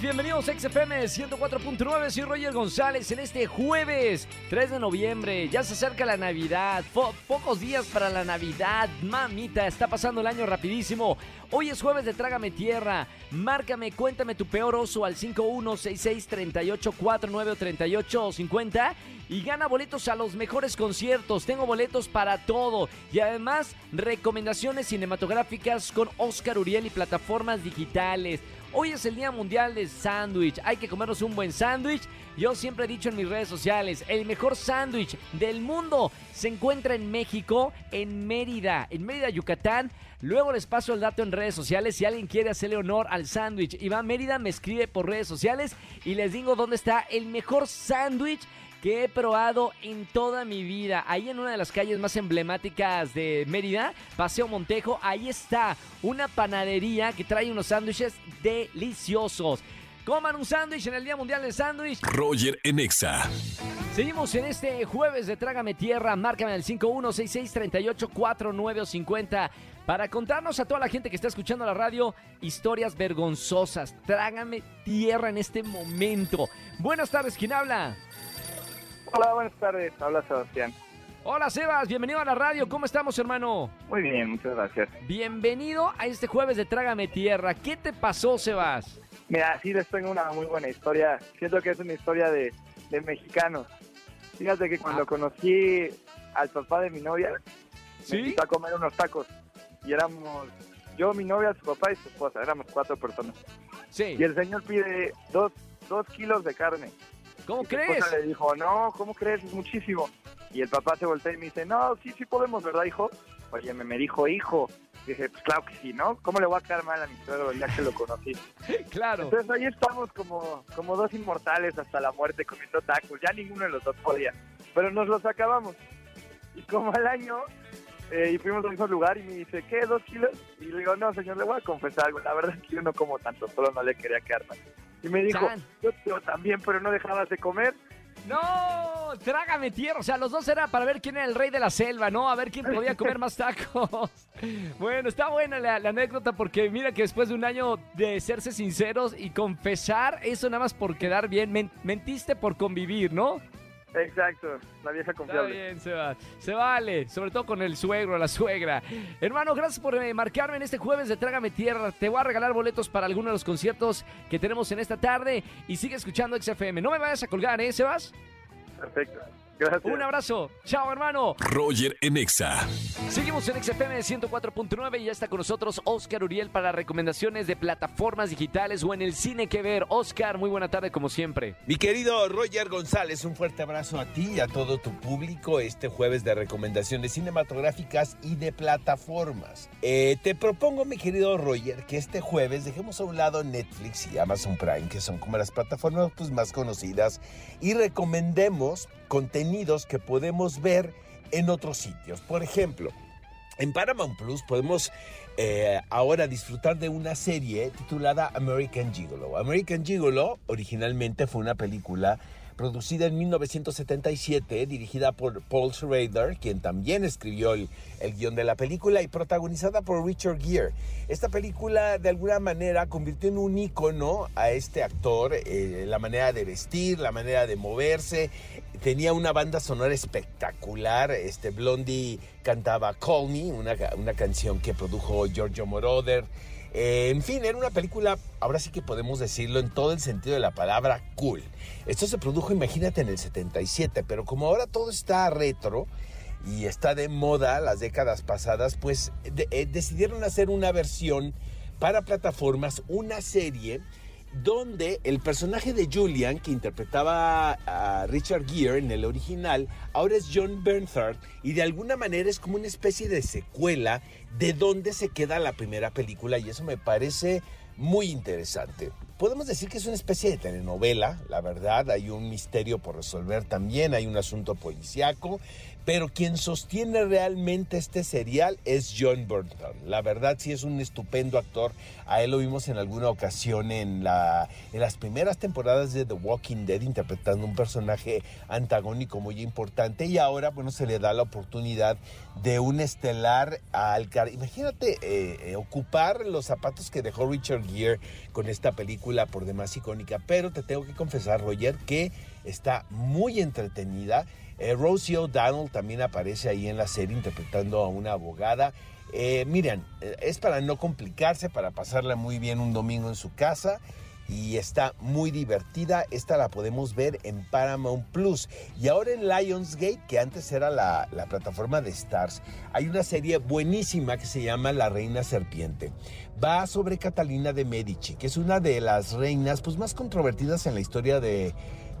bienvenidos a XFM 104.9, soy Roger González en este jueves 3 de noviembre, ya se acerca la Navidad, Po- pocos días para la Navidad, mamita, está pasando el año rapidísimo, hoy es jueves de Trágame Tierra, márcame, cuéntame tu peor oso al 51663849 o 3850 y gana boletos a los mejores conciertos, tengo boletos para todo. Y además recomendaciones cinematográficas con Oscar Uriel y plataformas digitales. Hoy es el Día Mundial del Sándwich. Hay que comernos un buen sándwich. Yo siempre he dicho en mis redes sociales, el mejor sándwich del mundo se encuentra en México, en Mérida, en Mérida, Yucatán. Luego les paso el dato en redes sociales si alguien quiere hacerle honor al sándwich. Y va a Mérida, me escribe por redes sociales y les digo dónde está el mejor sándwich que he probado en toda mi vida. Ahí en una de las calles más emblemáticas de Mérida, Paseo Montejo, ahí está una panadería que trae unos sándwiches deliciosos. Coman un sándwich en el Día Mundial del Sándwich. Roger en Exa. Seguimos en este jueves de Trágame Tierra. Márcame al 5166384950 para contarnos a toda la gente que está escuchando la radio historias vergonzosas. Trágame Tierra en este momento. Buenas tardes, ¿quién habla? Hola, buenas tardes. Habla Sebastián. Hola Sebas, bienvenido a la radio. ¿Cómo estamos, hermano? Muy bien, muchas gracias. Bienvenido a este jueves de Trágame Tierra. ¿Qué te pasó, Sebas? Mira, sí les tengo una muy buena historia. Siento que es una historia de, de mexicanos. Fíjate que cuando Ah. conocí al papá de mi novia, ¿Sí? me invitó a comer unos tacos. Y éramos yo, mi novia, su papá y su esposa. Éramos cuatro personas. Sí. Y el señor pide dos, dos kilos de carne. ¿Cómo Y crees? le dijo, no, ¿cómo crees? Es muchísimo. Y el papá se voltea y me dice, no, sí, sí podemos, ¿verdad, hijo? Oye, me, me dijo, hijo. Dije, pues claro que sí, ¿no? ¿Cómo le voy a quedar mal a mi suegro ya que lo conocí? Claro. Entonces ahí estamos como, como dos inmortales hasta la muerte comiendo tacos. Ya ninguno de los dos podía. Pero nos los acabamos. Y como al año, eh, y fuimos al mismo lugar y me dice, ¿qué? ¿Dos kilos? Y le digo, no, señor, le voy a confesar algo. La verdad es que yo no como tanto, solo no le quería quedar mal. Y me dijo, Chan. yo, yo también, pero no dejabas de comer. No, trágame tierra. O sea, los dos era para ver quién era el rey de la selva, ¿no? A ver quién podía comer más tacos. Bueno, está buena la, la anécdota porque mira que después de un año de serse sinceros y confesar, eso nada más por quedar bien, men- mentiste por convivir, ¿no? Exacto, la vieja Está confiable. bien, se va. Se vale, sobre todo con el suegro, la suegra. Hermano, gracias por eh, marcarme en este jueves de Trágame Tierra. Te voy a regalar boletos para alguno de los conciertos que tenemos en esta tarde y sigue escuchando XFM. No me vayas a colgar, ¿eh, Sebas? Perfecto. Gracias. Un abrazo. Chao, hermano. Roger en Exa. Seguimos en XFM 104.9 y ya está con nosotros Oscar Uriel para recomendaciones de plataformas digitales o en el cine que ver. Oscar, muy buena tarde como siempre. Mi querido Roger González, un fuerte abrazo a ti y a todo tu público este jueves de recomendaciones cinematográficas y de plataformas. Eh, te propongo, mi querido Roger, que este jueves dejemos a un lado Netflix y Amazon Prime, que son como las plataformas pues, más conocidas, y recomendemos que podemos ver en otros sitios. Por ejemplo, en Paramount Plus podemos eh, ahora disfrutar de una serie titulada American Gigolo. American Gigolo originalmente fue una película producida en 1977, dirigida por Paul Schrader, quien también escribió el, el guion de la película, y protagonizada por Richard Gere. Esta película, de alguna manera, convirtió en un ícono a este actor, eh, la manera de vestir, la manera de moverse. Tenía una banda sonora espectacular. Este Blondie cantaba Call Me, una, una canción que produjo Giorgio Moroder. Eh, en fin, era una película, ahora sí que podemos decirlo en todo el sentido de la palabra cool. Esto se produjo, imagínate, en el 77, pero como ahora todo está retro y está de moda las décadas pasadas, pues eh, decidieron hacer una versión para plataformas, una serie donde el personaje de Julian, que interpretaba a Richard Gere en el original, ahora es John Bernthard y de alguna manera es como una especie de secuela de donde se queda la primera película y eso me parece muy interesante. Podemos decir que es una especie de telenovela, la verdad, hay un misterio por resolver también, hay un asunto policíaco, Pero quien sostiene realmente este serial es John Burton. La verdad sí es un estupendo actor. A él lo vimos en alguna ocasión en, la, en las primeras temporadas de The Walking Dead interpretando un personaje antagónico muy importante y ahora bueno se le da la oportunidad de un estelar al imagínate eh, eh, ocupar los zapatos que dejó Richard Gere con esta película por demás icónica pero te tengo que confesar Roger que está muy entretenida eh, Rosie O'Donnell también aparece ahí en la serie interpretando a una abogada. Eh, miren, eh, es para no complicarse, para pasarla muy bien un domingo en su casa y está muy divertida. Esta la podemos ver en Paramount Plus. Y ahora en Lionsgate, que antes era la, la, plataforma de Stars, hay una serie buenísima que se llama La Reina Serpiente. Va sobre Catalina de Medici, que es una de las reinas pues, más controvertidas en la historia de,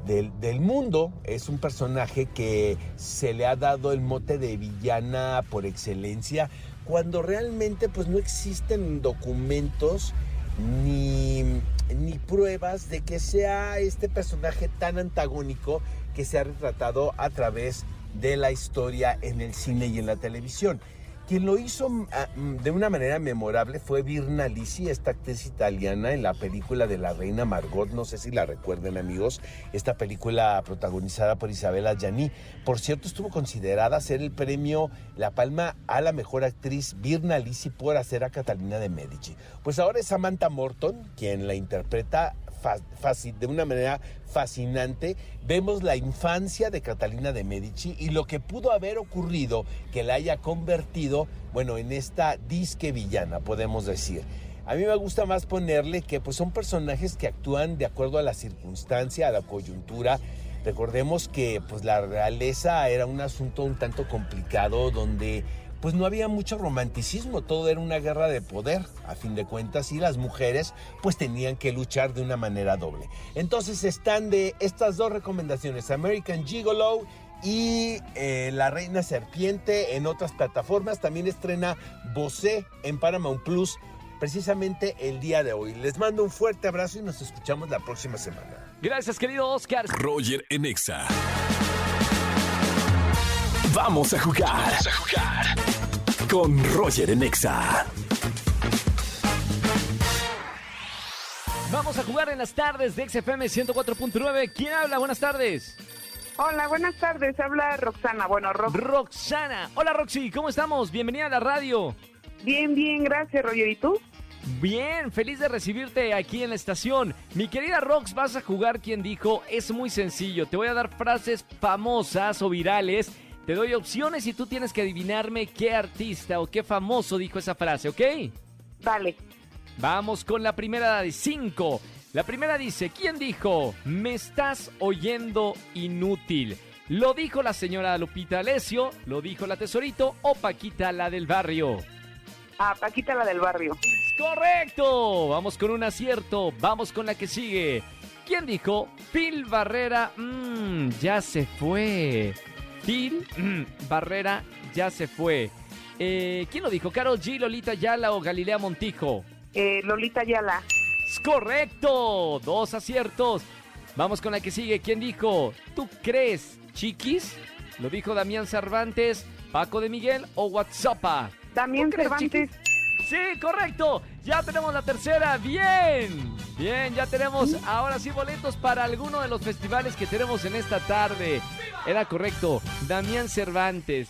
del, mundo. Es un personaje que se le ha dado el mote de villana por excelencia, cuando realmente pues no existen documentos ni, ni pruebas de que sea este personaje tan antagónico que se ha retratado a través de la historia en el cine y en la televisión. Quien lo hizo mm, ah, mm, de una manera memorable fue Virna Lisi, esta actriz italiana en la película de la reina Margot, no sé si la recuerden amigos, esta película protagonizada por Isabella Gianni. Por cierto, estuvo considerada ser el premio La Palma a la mejor actriz Virna Lisi por hacer a Catalina de Medici. Pues ahora es Samantha Morton quien la interpreta de una manera fascinante. Vemos la infancia de Catalina de Medici y lo que pudo haber ocurrido que la haya convertido, bueno, en esta disque villana, podemos decir. A mí me gusta más ponerle que pues son personajes que actúan de acuerdo a la circunstancia, a la coyuntura. Recordemos que pues la realeza era un asunto un tanto complicado donde pues no había mucho romanticismo, todo era una guerra de poder, a fin de cuentas, y las mujeres pues tenían que luchar de una manera doble. Entonces están de estas dos recomendaciones, American Gigolo y eh, La Reina Serpiente en otras plataformas. También estrena Bosé en Paramount Plus precisamente el día de hoy. Les mando un fuerte abrazo y nos escuchamos la próxima semana. Gracias, querido Oscar. Roger Enexa. Vamos a jugar. Vamos a jugar. Con Roger en Exa. Vamos a jugar en las tardes de XFM 104.9. ¿Quién habla? Buenas tardes. Hola, buenas tardes. Habla Roxana. Bueno, Roxana. Hola, Roxy. ¿Cómo estamos? Bienvenida a la radio. Bien, bien. Gracias, Roger. ¿Y tú? Bien, feliz de recibirte aquí en la estación. Mi querida Rox, vas a jugar quien dijo, es muy sencillo, te voy a dar frases famosas o virales te doy opciones y tú tienes que adivinarme qué artista o qué famoso dijo esa frase, ¿ok? Vale. Vamos con la primera de cinco. La primera dice, ¿quién dijo? Me estás oyendo inútil. ¿Lo dijo la señora Lupita Alessio? ¿Lo dijo la tesorito o Paquita la del barrio? Ah, Paquita la del barrio. Correcto. Vamos con un acierto. Vamos con la que sigue. ¿Quién dijo? Phil Barrera, mmm, ya se fue. Phil mm, Barrera ya se fue. Eh, ¿Quién lo dijo? ¿Carol G, Lolita Yala o Galilea Montijo? Eh, Lolita Yala. Es correcto. Dos aciertos. Vamos con la que sigue. ¿Quién dijo? ¿Tú crees, chiquis? ¿Lo dijo Damián Cervantes, Paco de Miguel o WhatsApp? Damián Cervantes. Sí, correcto. Ya tenemos la tercera. Bien. Bien, ya tenemos ahora sí boletos para alguno de los festivales que tenemos en esta tarde. Era correcto. Damián Cervantes.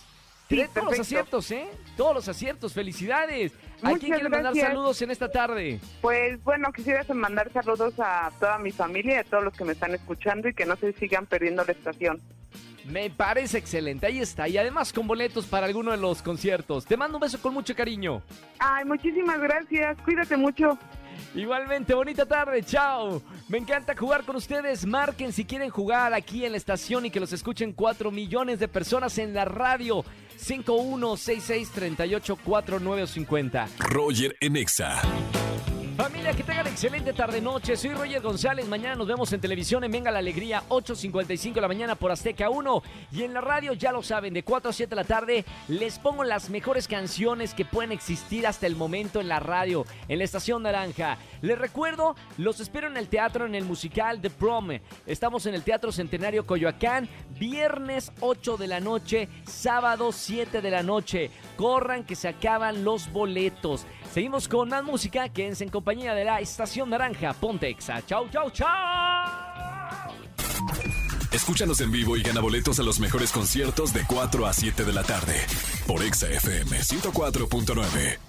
todos los aciertos, ¿eh? Todos los aciertos. Felicidades. ¿A quién quiere mandar saludos en esta tarde? Pues bueno, quisiera mandar saludos a toda mi familia y a todos los que me están escuchando y que no se sigan perdiendo la estación. Me parece excelente, ahí está. Y además con boletos para alguno de los conciertos. Te mando un beso con mucho cariño. Ay, muchísimas gracias. Cuídate mucho. Igualmente, bonita tarde, chao. Me encanta jugar con ustedes. Marquen si quieren jugar aquí en la estación y que los escuchen 4 millones de personas en la radio. 5166384950. Roger Enexa. Que tengan excelente tarde-noche. Soy Roger González. Mañana nos vemos en televisión en Venga la Alegría, 8.55 de la mañana por Azteca 1. Y en la radio, ya lo saben, de 4 a 7 de la tarde, les pongo las mejores canciones que pueden existir hasta el momento en la radio, en la Estación Naranja. Les recuerdo, los espero en el teatro, en el musical The Prom. Estamos en el Teatro Centenario Coyoacán, viernes 8 de la noche, sábado 7 de la noche. Corran que se acaban los boletos. Seguimos con más música, quédense en compañía de la Estación Naranja, Pontexa. Chau, chau, chau. Escúchanos en vivo y gana boletos a los mejores conciertos de 4 a 7 de la tarde por Exa FM 104.9.